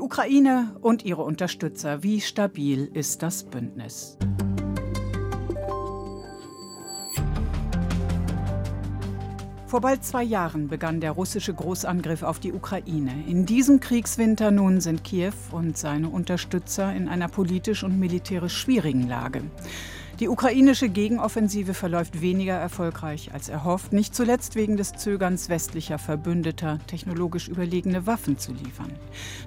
Die Ukraine und ihre Unterstützer. Wie stabil ist das Bündnis? Vor bald zwei Jahren begann der russische Großangriff auf die Ukraine. In diesem Kriegswinter nun sind Kiew und seine Unterstützer in einer politisch und militärisch schwierigen Lage. Die ukrainische Gegenoffensive verläuft weniger erfolgreich als erhofft, nicht zuletzt wegen des Zögerns westlicher Verbündeter, technologisch überlegene Waffen zu liefern.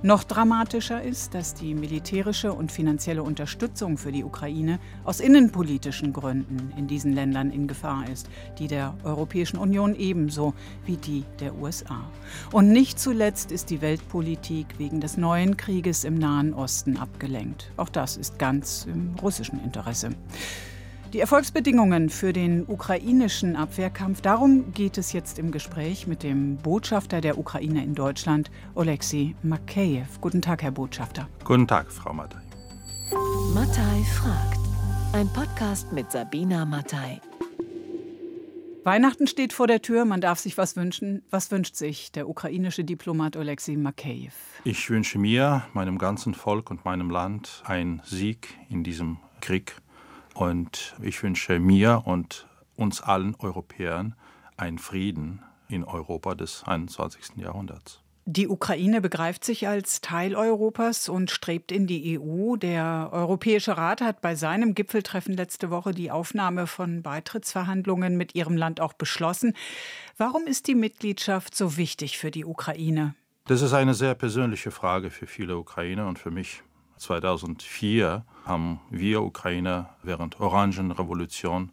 Noch dramatischer ist, dass die militärische und finanzielle Unterstützung für die Ukraine aus innenpolitischen Gründen in diesen Ländern in Gefahr ist, die der Europäischen Union ebenso wie die der USA. Und nicht zuletzt ist die Weltpolitik wegen des neuen Krieges im Nahen Osten abgelenkt. Auch das ist ganz im russischen Interesse. Die Erfolgsbedingungen für den ukrainischen Abwehrkampf, darum geht es jetzt im Gespräch mit dem Botschafter der Ukraine in Deutschland, Oleksiy Makeyev. Guten Tag, Herr Botschafter. Guten Tag, Frau Mattei. Mattei fragt. Ein Podcast mit Sabina Mattei. Weihnachten steht vor der Tür, man darf sich was wünschen. Was wünscht sich der ukrainische Diplomat Oleksiy Makeyev? Ich wünsche mir, meinem ganzen Volk und meinem Land einen Sieg in diesem Krieg und ich wünsche mir und uns allen Europäern einen Frieden in Europa des 21. Jahrhunderts. Die Ukraine begreift sich als Teil Europas und strebt in die EU. Der Europäische Rat hat bei seinem Gipfeltreffen letzte Woche die Aufnahme von Beitrittsverhandlungen mit ihrem Land auch beschlossen. Warum ist die Mitgliedschaft so wichtig für die Ukraine? Das ist eine sehr persönliche Frage für viele Ukrainer und für mich. 2004 haben wir Ukrainer während Orangenrevolution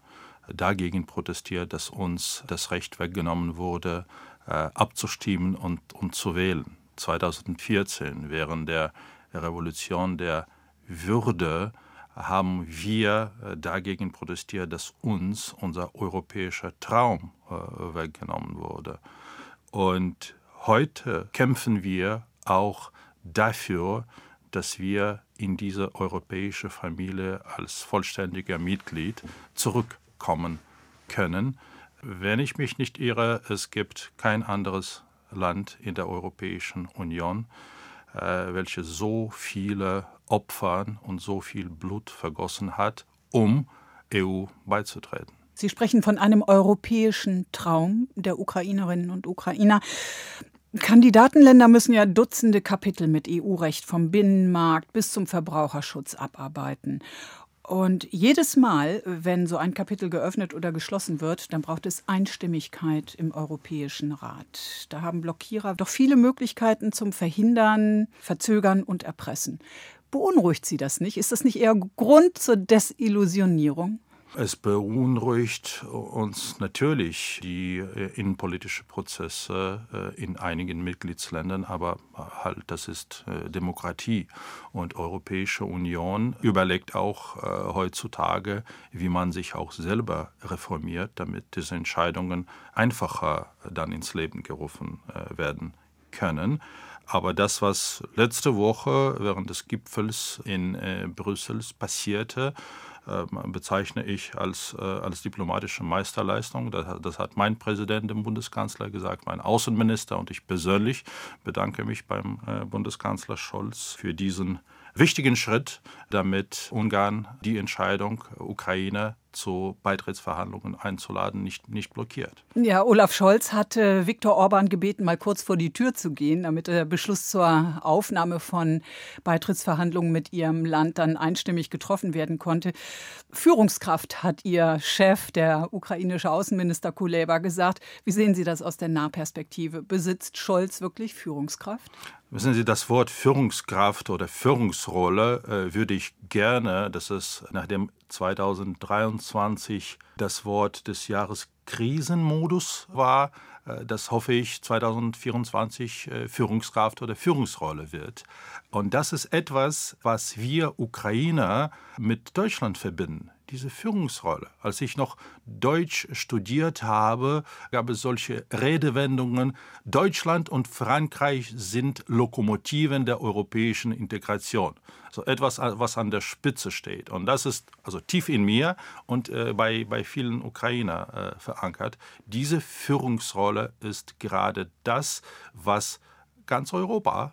dagegen protestiert, dass uns das Recht weggenommen wurde, äh, abzustimmen und, und zu wählen. 2014, während der Revolution der Würde, haben wir äh, dagegen protestiert, dass uns unser europäischer Traum äh, weggenommen wurde. Und heute kämpfen wir auch dafür, dass wir in diese europäische Familie als vollständiger Mitglied zurückkommen können. Wenn ich mich nicht irre, es gibt kein anderes Land in der Europäischen Union, äh, welches so viele Opfer und so viel Blut vergossen hat, um EU beizutreten. Sie sprechen von einem europäischen Traum der Ukrainerinnen und Ukrainer. Kandidatenländer müssen ja Dutzende Kapitel mit EU-Recht vom Binnenmarkt bis zum Verbraucherschutz abarbeiten. Und jedes Mal, wenn so ein Kapitel geöffnet oder geschlossen wird, dann braucht es Einstimmigkeit im Europäischen Rat. Da haben Blockierer doch viele Möglichkeiten zum Verhindern, Verzögern und Erpressen. Beunruhigt Sie das nicht? Ist das nicht eher Grund zur Desillusionierung? Es beunruhigt uns natürlich die äh, innenpolitischen Prozesse äh, in einigen Mitgliedsländern, aber halt das ist äh, Demokratie und Europäische Union überlegt auch heutzutage, wie man sich auch selber reformiert, damit diese Entscheidungen einfacher dann ins Leben gerufen werden können. Aber das, was letzte Woche während des Gipfels in Brüssel passierte, bezeichne ich als, äh, als diplomatische Meisterleistung. Das, das, hat mein Präsident, dem Bundeskanzler, gesagt, mein Außenminister und ich persönlich bedanke mich beim äh, Bundeskanzler Scholz für diesen wichtigen Schritt, damit Ungarn die Entscheidung Ukraine zu Beitrittsverhandlungen einzuladen, nicht, nicht blockiert. Ja, Olaf Scholz hatte Viktor Orban gebeten, mal kurz vor die Tür zu gehen, damit der Beschluss zur Aufnahme von Beitrittsverhandlungen mit ihrem Land dann einstimmig getroffen werden konnte. Führungskraft hat ihr Chef, der ukrainische Außenminister Kuleba, gesagt. Wie sehen Sie das aus der Nahperspektive? Besitzt Scholz wirklich Führungskraft? Wissen Sie, das Wort Führungskraft oder Führungsrolle äh, würde ich gerne, dass es nachdem 2023 das Wort des Jahres Krisenmodus war, äh, das hoffe ich 2024 äh, Führungskraft oder Führungsrolle wird. Und das ist etwas, was wir Ukrainer mit Deutschland verbinden diese Führungsrolle. Als ich noch Deutsch studiert habe, gab es solche Redewendungen, Deutschland und Frankreich sind Lokomotiven der europäischen Integration. So etwas, was an der Spitze steht. Und das ist also tief in mir und äh, bei, bei vielen Ukrainer äh, verankert. Diese Führungsrolle ist gerade das, was ganz Europa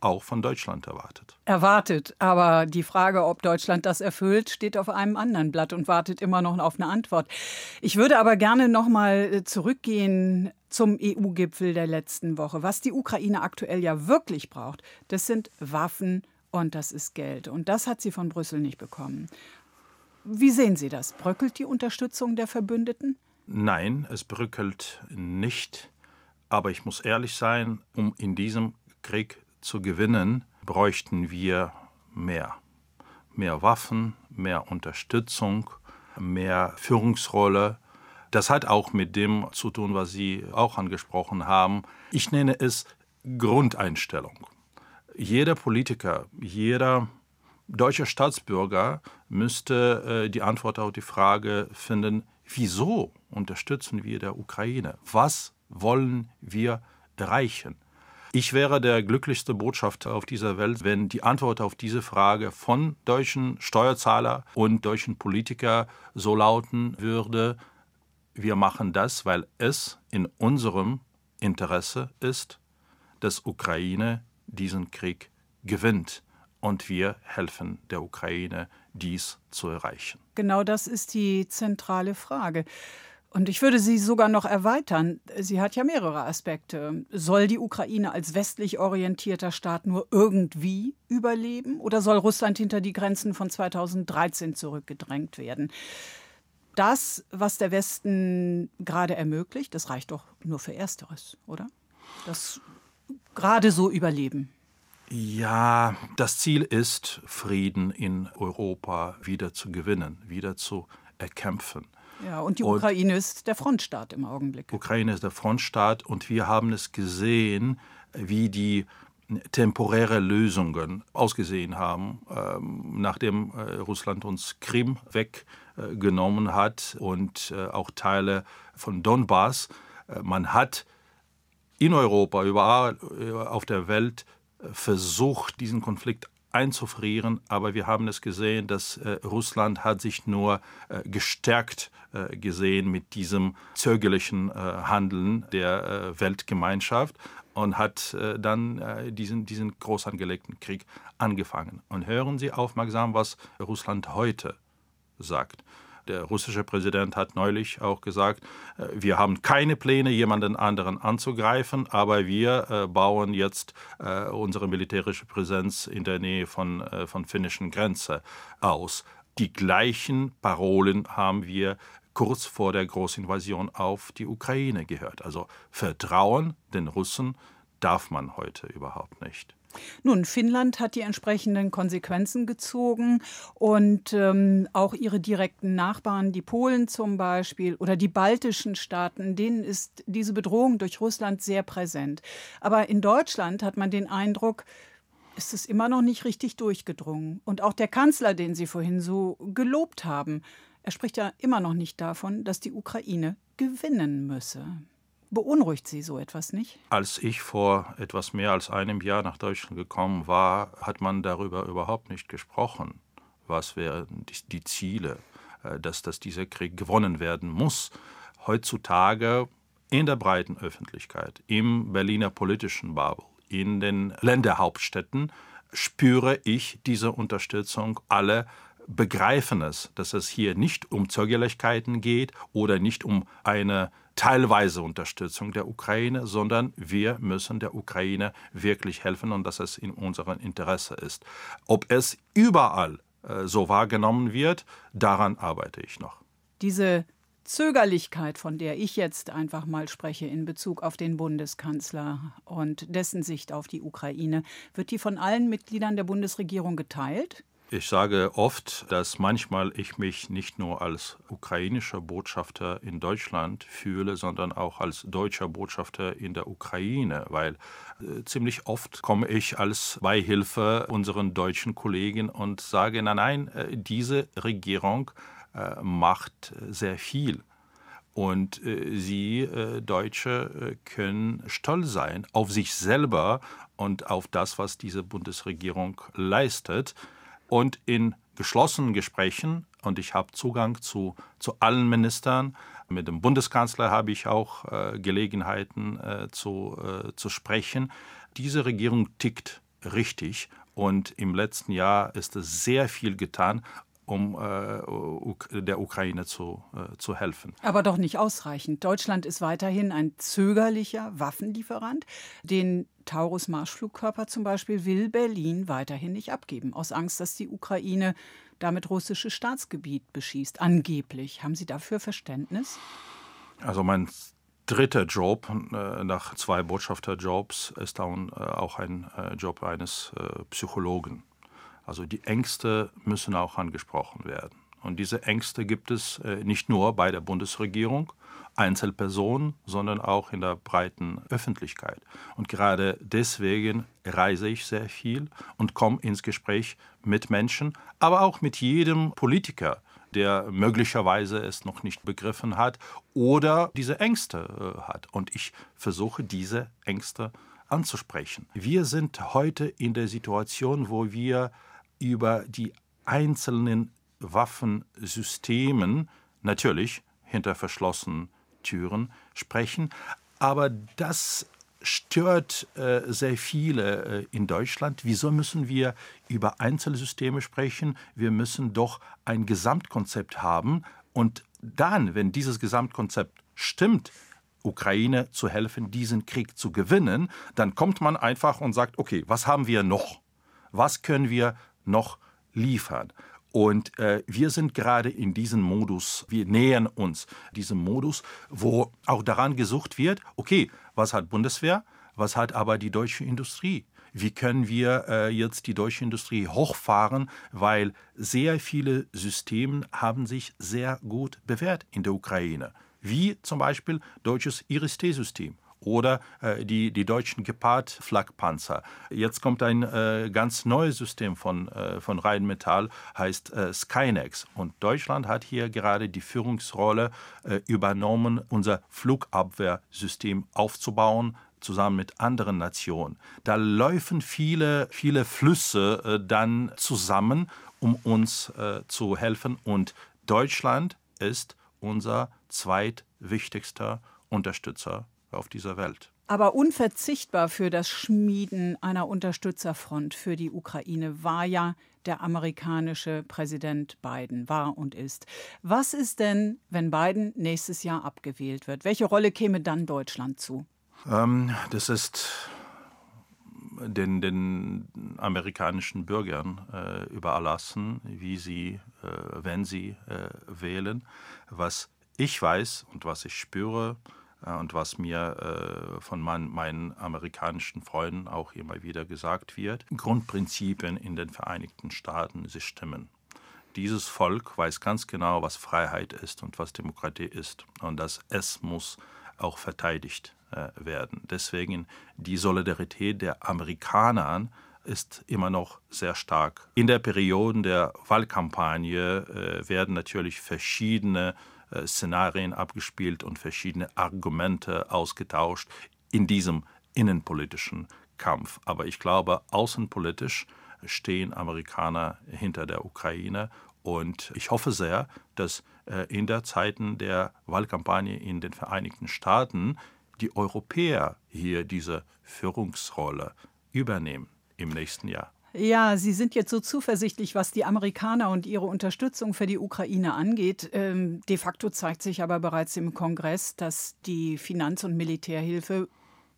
auch von Deutschland erwartet. Erwartet, aber die Frage, ob Deutschland das erfüllt, steht auf einem anderen Blatt und wartet immer noch auf eine Antwort. Ich würde aber gerne noch mal äh, zurückgehen zum EU-Gipfel der letzten Woche. Was die Ukraine aktuell ja wirklich braucht, das sind Waffen und das ist Geld. Und das hat sie von Brüssel nicht bekommen. Wie sehen Sie das? Bröckelt die Unterstützung der Verbündeten? Nein, es bröckelt nicht. Aber ich muss ehrlich sein, um in diesem Krieg zu gewinnen, bräuchten wir mehr. Mehr Waffen, mehr Unterstützung, mehr Führungsrolle. Das hat auch mit dem zu tun, was Sie auch angesprochen haben. Ich nenne es Grundeinstellung. Jeder Politiker, jeder deutsche Staatsbürger müsste äh, die Antwort auf die Frage finden, wieso unterstützen wir der Ukraine? Was wollen wir erreichen? Ich wäre der glücklichste Botschafter auf dieser Welt, wenn die Antwort auf diese Frage von deutschen Steuerzahler und deutschen Politiker so lauten würde, wir machen das, weil es in unserem Interesse ist, dass Ukraine diesen Krieg gewinnt und wir helfen der Ukraine, dies zu erreichen. Genau das ist die zentrale Frage. Und ich würde sie sogar noch erweitern. Sie hat ja mehrere Aspekte. Soll die Ukraine als westlich orientierter Staat nur irgendwie überleben oder soll Russland hinter die Grenzen von 2013 zurückgedrängt werden? Das, was der Westen gerade ermöglicht, das reicht doch nur für Ersteres, oder? Das gerade so überleben. Ja, das Ziel ist, Frieden in Europa wieder zu gewinnen, wieder zu erkämpfen. Ja, und die und Ukraine ist der Frontstaat im Augenblick. Ukraine ist der Frontstaat und wir haben es gesehen, wie die temporäre Lösungen ausgesehen haben, ähm, nachdem äh, Russland uns Krim weggenommen hat und äh, auch Teile von Donbass. Äh, man hat in Europa, überall auf der Welt versucht, diesen Konflikt einzufrieren, aber wir haben es gesehen, dass äh, Russland hat sich nur äh, gestärkt äh, gesehen mit diesem zögerlichen äh, Handeln der äh, Weltgemeinschaft und hat äh, dann diesen, diesen groß angelegten Krieg angefangen. Und hören Sie aufmerksam, was Russland heute sagt. Der russische Präsident hat neulich auch gesagt, äh, wir haben keine Pläne, jemanden anderen anzugreifen, aber wir äh, bauen jetzt äh, unsere militärische Präsenz in der Nähe von, von finnischen Grenze aus. Die gleichen Parolen haben wir kurz vor der Großinvasion auf die Ukraine gehört. Also Vertrauen den Russen darf man heute überhaupt nicht. Nun, Finnland hat die entsprechenden Konsequenzen gezogen und ähm, auch ihre direkten Nachbarn, die Polen zum Beispiel oder die baltischen Staaten, denen ist diese Bedrohung durch Russland sehr präsent. Aber in Deutschland hat man den Eindruck, ist es immer noch nicht richtig durchgedrungen. Und auch der Kanzler, den Sie vorhin so gelobt haben, er spricht ja immer noch nicht davon, dass die Ukraine gewinnen müsse. Beunruhigt Sie so etwas nicht? Als ich vor etwas mehr als einem Jahr nach Deutschland gekommen war, hat man darüber überhaupt nicht gesprochen. Was wären die Ziele, äh, dass, dass dieser Krieg gewonnen werden muss? Heutzutage in der breiten Öffentlichkeit, im Berliner politischen Bubble, in den Länderhauptstädten spüre ich diese Unterstützung. Alle begreifen es, dass es hier nicht um Zögerlichkeiten geht oder nicht um eine teilweise Unterstützung der Ukraine, sondern wir müssen der Ukraine wirklich helfen und dass es in unserem Interesse ist. Ob es überall äh, so wahrgenommen wird, daran arbeite ich noch. Diese Zögerlichkeit, von der ich jetzt einfach mal spreche in Bezug auf den Bundeskanzler und dessen Sicht auf die Ukraine, wird die von allen Mitgliedern der Bundesregierung geteilt? Ich sage oft, dass manchmal ich mich nicht nur als ukrainischer Botschafter in Deutschland fühle, sondern auch als deutscher Botschafter in der Ukraine, weil äh, ziemlich oft komme ich als Beihilfe unseren deutschen Kollegen und sage, nein, nein, äh, diese Regierung äh, macht sehr viel. Und äh, Sie, äh, Deutsche, äh, können stolz sein auf sich selber und auf das, was diese Bundesregierung leistet. Und in geschlossenen Gesprächen, und ich habe Zugang zu, zu allen Ministern, mit dem Bundeskanzler habe ich auch äh, Gelegenheiten äh, zu, äh, zu sprechen. Diese Regierung tickt richtig. Und im letzten Jahr ist es sehr viel getan, um äh, der Ukraine zu, äh, zu helfen. Aber doch nicht ausreichend. Deutschland ist weiterhin ein zögerlicher Waffenlieferant. Den Taurus-Marschflugkörper zum Beispiel will Berlin weiterhin nicht abgeben, aus Angst, dass die Ukraine damit russisches Staatsgebiet beschießt. Angeblich. Haben Sie dafür Verständnis? Also mein dritter Job äh, nach zwei Botschafterjobs ist dann äh, auch ein äh, Job eines Psychologen. Also die Ängste müssen auch angesprochen werden. Und diese Ängste gibt es äh, nicht nur bei der Bundesregierung, Einzelpersonen, sondern auch in der breiten Öffentlichkeit. Und gerade deswegen reise ich sehr viel und komme ins Gespräch mit Menschen, aber auch mit jedem Politiker, der möglicherweise es noch nicht begriffen hat oder diese Ängste äh, hat. Und ich versuche diese Ängste anzusprechen. Wir sind heute in der Situation, wo wir über die einzelnen Waffensystemen natürlich hinter verschlossenen Türen sprechen, aber das stört äh, sehr viele äh, in Deutschland. Wieso müssen wir über Einzelsysteme sprechen? Wir müssen doch ein Gesamtkonzept haben. Und dann, wenn dieses Gesamtkonzept stimmt, Ukraine zu helfen, diesen Krieg zu gewinnen, dann kommt man einfach und sagt, okay, was haben wir noch? Was können wir noch liefern? Und äh, wir sind gerade in diesem Modus, wir nähern uns diesem Modus, wo auch daran gesucht wird, okay, was hat Bundeswehr, was hat aber die deutsche Industrie? Wie können wir äh, jetzt die deutsche Industrie hochfahren, weil sehr viele Systeme haben sich sehr gut bewährt in der Ukraine, wie zum Beispiel deutsches IRIS-T-System oder äh, die, die deutschen Gepard-Flakpanzer. Jetzt kommt ein äh, ganz neues System von, äh, von Rheinmetall, heißt Skynex. Und Deutschland hat hier gerade die Führungsrolle übernommen, unser Flugabwehrsystem aufzubauen, zusammen mit anderen Nationen. Da laufen viele, viele Flüsse äh, dann zusammen, um uns äh, zu helfen. Und Deutschland ist unser zweitwichtigster Unterstützer auf dieser Welt. Aber unverzichtbar für das Schmieden einer Unterstützerfront für die Ukraine war ja der amerikanische Präsident Biden, war und ist. Was ist denn, wenn Biden nächstes Jahr abgewählt wird? Welche Rolle käme dann Deutschland zu? Ähm, das ist den, den amerikanischen Bürgern äh, überlassen, wie sie, äh, wenn sie äh, wählen. Was ich weiß und was ich spüre, und was mir äh, von mein, meinen amerikanischen Freunden auch immer wieder gesagt wird, Grundprinzipien in den Vereinigten Staaten, sie stimmen. Dieses Volk weiß ganz genau, was Freiheit ist und was Demokratie ist und dass es muss auch verteidigt äh, werden. Deswegen die Solidarität der Amerikaner ist immer noch sehr stark. In der Periode der Wahlkampagne werden natürlich verschiedene äh, Szenarien abgespielt und verschiedene Argumente ausgetauscht in diesem innenpolitischen Kampf. Aber ich glaube, außenpolitisch stehen Amerikaner hinter der Ukraine und ich hoffe sehr, dass äh, in der Zeiten der Wahlkampagne in den Vereinigten Staaten die Europäer hier diese Führungsrolle übernehmen im nächsten Jahr. Ja, Sie sind jetzt so zuversichtlich, was die Amerikaner und ihre Unterstützung für die Ukraine angeht. Ähm, de facto zeigt sich aber bereits im Kongress, dass die Finanz- und Militärhilfe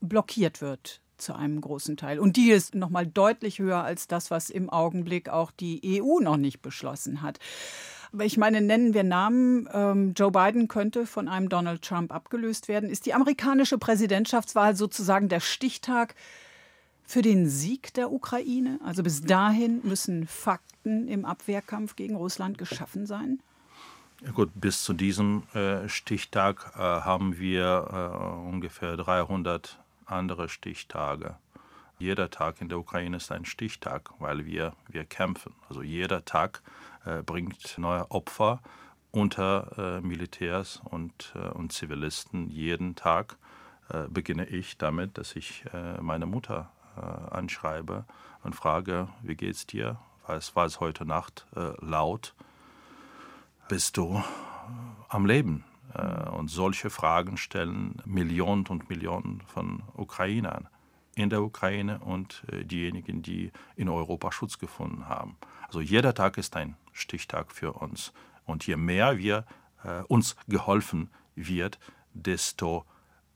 blockiert wird zu einem großen Teil. Und die ist noch mal deutlich höher als das, was im Augenblick auch die EU noch nicht beschlossen hat. Aber ich meine, nennen wir Namen. Ähm, Joe Biden könnte von einem Donald Trump abgelöst werden. Ist die amerikanische Präsidentschaftswahl sozusagen der Stichtag für den Sieg der Ukraine? Also bis dahin müssen Fakten im Abwehrkampf gegen Russland geschaffen sein? Ja gut, bis zu diesem äh, Stichtag äh, haben wir äh, ungefähr 300 andere Stichtage. Jeder Tag in der Ukraine ist ein Stichtag, weil wir, wir kämpfen. Also jeder Tag äh, bringt neue Opfer unter äh, Militärs und, äh, und Zivilisten. Jeden Tag beginne ich damit, dass ich meine Mutter anschreibe und frage, wie geht's dir? Was war es heute Nacht äh, laut? Bist du äh, am Leben? und solche Fragen stellen Millionen und Millionen von Ukrainern. in der Ukraine und äh, diejenigen, die in Europa Schutz gefunden haben. Also jeder Tag ist ein Stichtag für uns. Und je mehr wir äh, uns geholfen wird, desto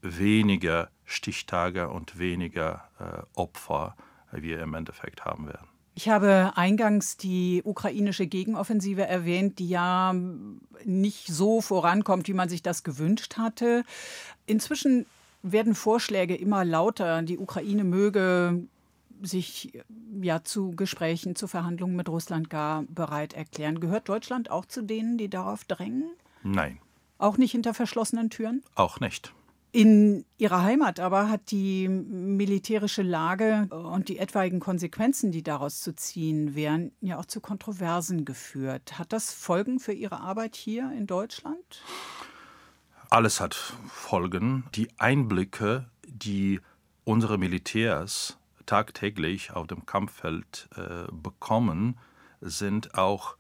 weniger Stichtage und weniger äh, Opfer wir im Endeffekt haben werden. Ich habe eingangs die ukrainische Gegenoffensive erwähnt, die ja nicht so vorankommt, wie man sich das gewünscht hatte. Inzwischen werden Vorschläge immer lauter. Die Ukraine möge sich ja zu Gesprächen, zu Verhandlungen mit Russland gar bereit erklären. Gehört Deutschland auch zu denen, die darauf drängen? Nein. Auch nicht hinter verschlossenen Türen? Auch nicht. In ihrer Heimat aber hat die militärische Lage und die etwaigen Konsequenzen, die daraus zu ziehen wären, ja auch zu Kontroversen geführt. Hat das Folgen für Ihre Arbeit hier in Deutschland? Alles hat Folgen. Die Einblicke, die unsere Militärs tagtäglich auf dem Kampffeld äh, bekommen, sind auch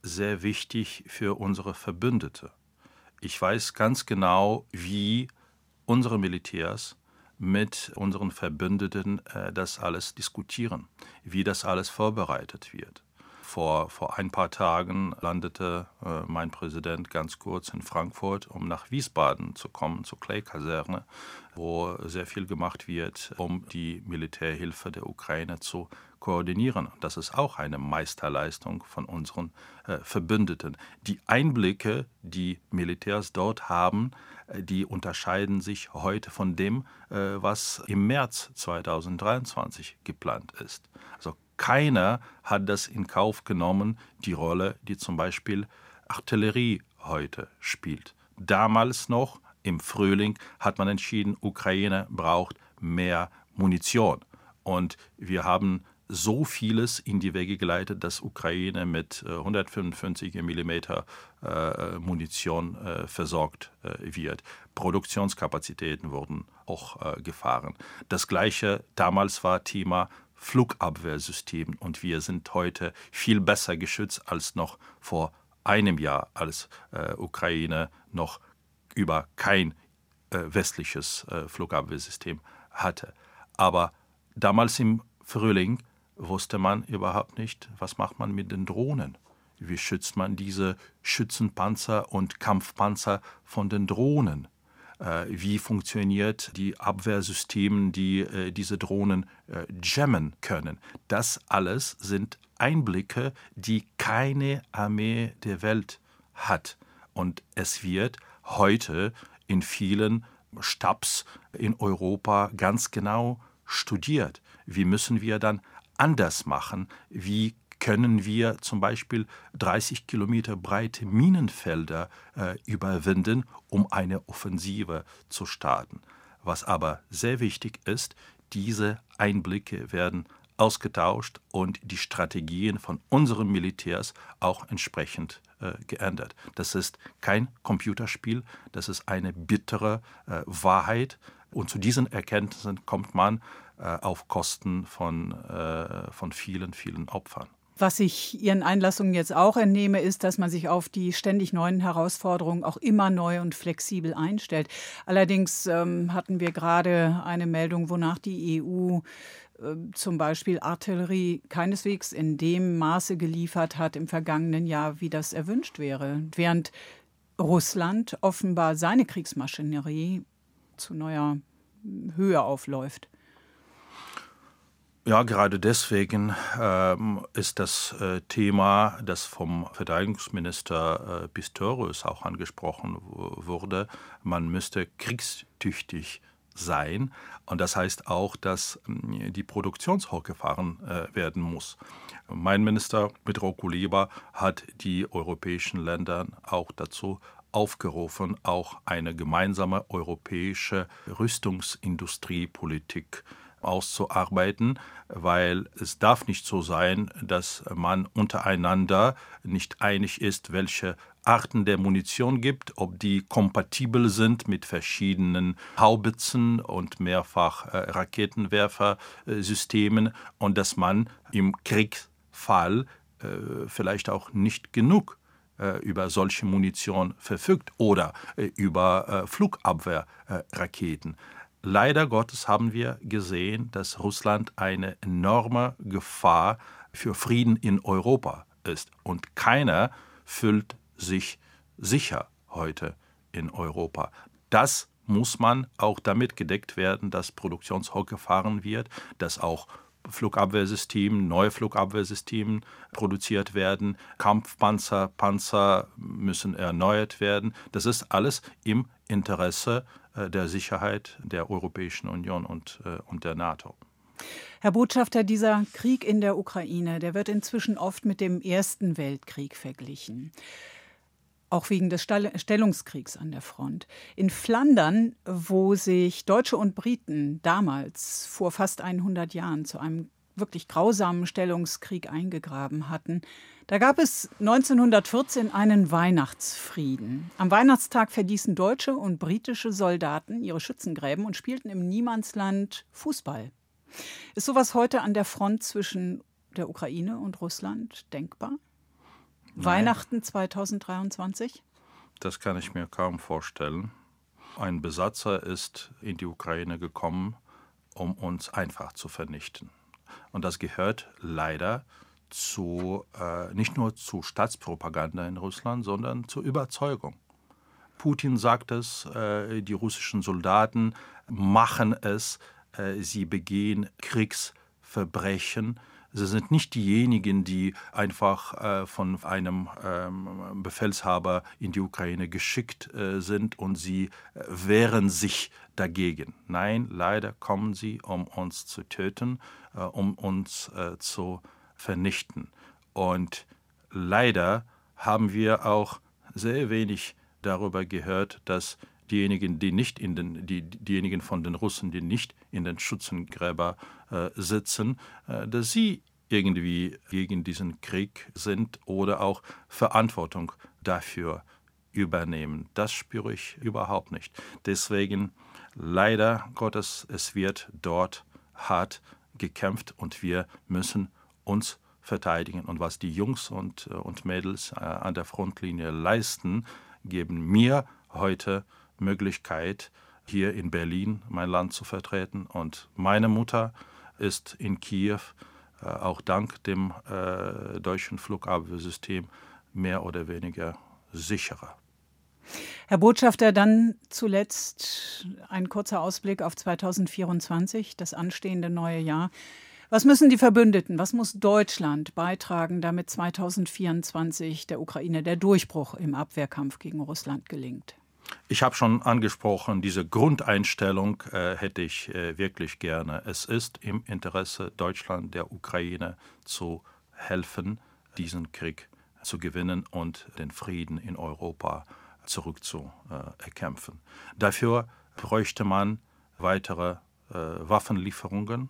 sehr wichtig für unsere Verbündete. Ich weiß ganz genau, wie unsere Militärs mit unseren Verbündeten äh, das alles diskutieren, wie das alles vorbereitet wird. Vor, vor ein paar Tagen landete äh, mein Präsident ganz kurz in Frankfurt, um nach Wiesbaden zu kommen, zur Clay-Kaserne, wo sehr viel gemacht wird, um die Militärhilfe der Ukraine zu koordinieren. Das ist auch eine Meisterleistung von unseren äh, Verbündeten. Die Einblicke, die Militärs dort haben, äh, die unterscheiden sich heute von dem, äh, was im März 2023 geplant ist. Also keiner hat das in Kauf genommen, die Rolle, die zum Beispiel Artillerie heute spielt. Damals noch im Frühling hat man entschieden, Ukraine braucht mehr Munition. Und wir haben so vieles in die Wege geleitet, dass Ukraine mit 155 mm äh, Munition äh, versorgt äh, wird. Produktionskapazitäten wurden auch äh, gefahren. Das gleiche damals war Thema Flugabwehrsystem und wir sind heute viel besser geschützt als noch vor einem Jahr, als äh, Ukraine noch über kein äh, westliches Flugabwehrsystem hatte. Aber damals im Frühling wusste man überhaupt nicht, was macht man mit den Drohnen. Wie schützt man diese Schützenpanzer und Kampfpanzer von den Drohnen? Äh, wie funktioniert die Abwehrsysteme, die äh, diese Drohnen äh, jammen können? Das alles sind Einblicke, die keine Armee der Welt hat. Und es wird heute in vielen Stabs in Europa ganz genau studiert. Wie müssen wir dann anders machen? Wie können wir zum Beispiel 30 Kilometer breite Minenfelder äh, überwinden, um eine Offensive zu starten? Was aber sehr wichtig ist, diese Einblicke werden ausgetauscht und die Strategien von unseren Militärs auch entsprechend äh, geändert. Das ist kein Computerspiel, das ist eine bittere äh, Wahrheit. Und zu diesen Erkenntnissen kommt man äh, auf Kosten von, äh, von vielen, vielen Opfern. Was ich Ihren Einlassungen jetzt auch entnehme, ist, dass man sich auf die ständig neuen Herausforderungen auch immer neu und flexibel einstellt. Allerdings ähm, hatten wir gerade eine Meldung, wonach die EU äh, zum Beispiel Artillerie keineswegs in dem Maße geliefert hat im vergangenen Jahr, wie das erwünscht wäre. Während Russland offenbar seine Kriegsmaschinerie zu neuer Höhe aufläuft. Ja, gerade deswegen ähm, ist das äh, Thema, das vom Verteidigungsminister äh, Pistorius auch angesprochen wurde, man müsste kriegstüchtig sein. Und das heißt auch, dass äh, die Produktion hochgefahren äh, werden muss. Mein Minister Petro Kuleba hat die europäischen Länder auch dazu aufgerufen, auch eine gemeinsame europäische Rüstungsindustriepolitik zu auszuarbeiten, weil es darf nicht so sein, dass man untereinander nicht einig ist, welche Arten der Munition gibt, ob die kompatibel sind mit verschiedenen Haubitzen und mehrfach äh, Raketenwerfersystemen und dass man im Kriegsfall äh, vielleicht auch nicht genug äh, über solche Munition verfügt oder über Flugabwehrraketen. Leider Gottes haben wir gesehen, dass Russland eine enorme Gefahr für Frieden in Europa ist. Und keiner fühlt sich sicher heute in Europa. Das muss man auch damit gedeckt werden, dass Produktionshock gefahren wird, dass auch Flugabwehrsystem, neue Flugabwehrsysteme produziert werden, Kampfpanzer, Panzer müssen erneuert werden. Das ist alles im Interesse äh, der Sicherheit der Europäischen Union und, äh, und der NATO. Herr Botschafter, dieser Krieg in der Ukraine, der wird inzwischen oft mit dem Ersten Weltkrieg verglichen auch wegen des Stellungskriegs an der Front. In Flandern, wo sich Deutsche und Briten damals vor fast 100 Jahren zu einem wirklich grausamen Stellungskrieg eingegraben hatten, da gab es 1914 einen Weihnachtsfrieden. Am Weihnachtstag verließen deutsche und britische Soldaten ihre Schützengräben und spielten im Niemandsland Fußball. Ist sowas heute an der Front zwischen der Ukraine und Russland denkbar? Weihnachten 2023? Das kann ich mir kaum vorstellen. Ein Besatzer ist in die Ukraine gekommen, um uns einfach zu vernichten. Und das gehört leider zu, äh, nicht nur zu Staatspropaganda in Russland, sondern zur Überzeugung. Putin sagt es, äh, die russischen Soldaten machen es, äh, sie begehen Kriegsverbrechen Sie sind nicht diejenigen, die einfach äh, von einem ähm, Befehlshaber in die Ukraine geschickt äh, sind und sie äh, wehren sich dagegen. Nein, leider kommen sie, um uns zu töten, äh, um uns äh, zu vernichten. Und leider haben wir auch sehr wenig darüber gehört, dass diejenigen, die nicht in den, die, diejenigen von den Russen, die nicht in den Schützengräber äh, sitzen, äh, dass sie irgendwie gegen diesen Krieg sind oder auch Verantwortung dafür übernehmen. Das spüre ich überhaupt nicht. Deswegen leider Gottes, es wird dort hart gekämpft und wir müssen uns verteidigen. Und was die Jungs und, äh, und Mädels äh, an der Frontlinie leisten, geben mir heute Möglichkeit, hier in Berlin mein Land zu vertreten. Und meine Mutter ist in Kiew, äh, auch dank dem äh, deutschen Flugabwehrsystem mehr oder weniger sicherer. Herr Botschafter, dann zuletzt ein kurzer Ausblick auf 2024, das anstehende neue Jahr. Was müssen die Verbündeten, was muss Deutschland beitragen, damit 2024 der Ukraine der Durchbruch im Abwehrkampf gegen Russland gelingt? Ich habe schon angesprochen, diese Grundeinstellung äh, hätte ich äh, wirklich gerne. Es ist im Interesse Deutschland, der Ukraine zu helfen, diesen Krieg zu gewinnen und den Frieden in Europa zurückzuerkämpfen. Dafür bräuchte man weitere äh, Waffenlieferungen.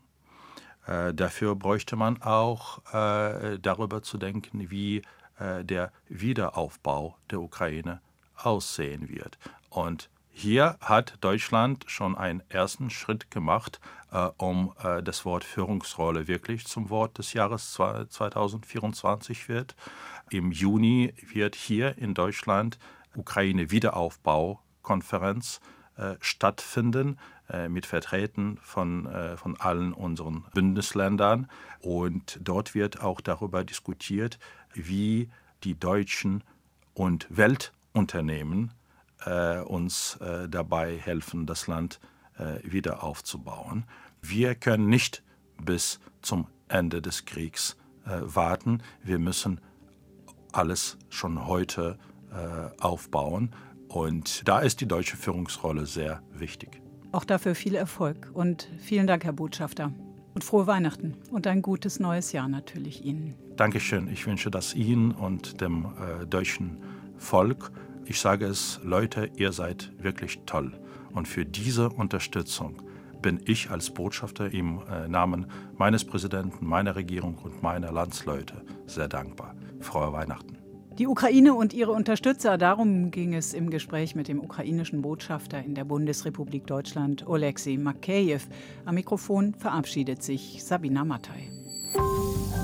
Äh, dafür bräuchte man auch äh, darüber zu denken, wie äh, der Wiederaufbau der Ukraine aussehen wird. Und hier hat Deutschland schon einen ersten Schritt gemacht, äh, um äh, das Wort Führungsrolle wirklich zum Wort des Jahres 2024 wird. Im Juni wird hier in Deutschland Ukraine Wiederaufbaukonferenz äh, stattfinden äh, mit Vertretern von, äh, von allen unseren Bundesländern. Und dort wird auch darüber diskutiert, wie die deutschen und Welt Unternehmen äh, uns äh, dabei helfen, das Land äh, wieder aufzubauen. Wir können nicht bis zum Ende des Kriegs äh, warten. Wir müssen alles schon heute äh, aufbauen. Und da ist die deutsche Führungsrolle sehr wichtig. Auch dafür viel Erfolg und vielen Dank, Herr Botschafter. Und frohe Weihnachten und ein gutes neues Jahr natürlich Ihnen. Dankeschön. Ich wünsche das Ihnen und dem äh, deutschen Volk. Ich sage es, Leute, ihr seid wirklich toll. Und für diese Unterstützung bin ich als Botschafter im äh, Namen meines Präsidenten, meiner Regierung und meiner Landsleute sehr dankbar. Frohe Weihnachten. Die Ukraine und ihre Unterstützer, darum ging es im Gespräch mit dem ukrainischen Botschafter in der Bundesrepublik Deutschland, Oleksiy Makeyev. Am Mikrofon verabschiedet sich Sabina Mattei.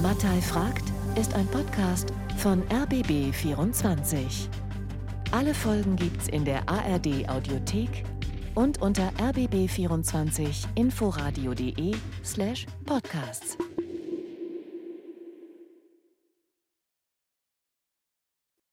Mattei fragt ist ein Podcast von RBB 24. Alle Folgen gibt's in der ARD Audiothek, und unter rbb24inforadio.de slash podcasts.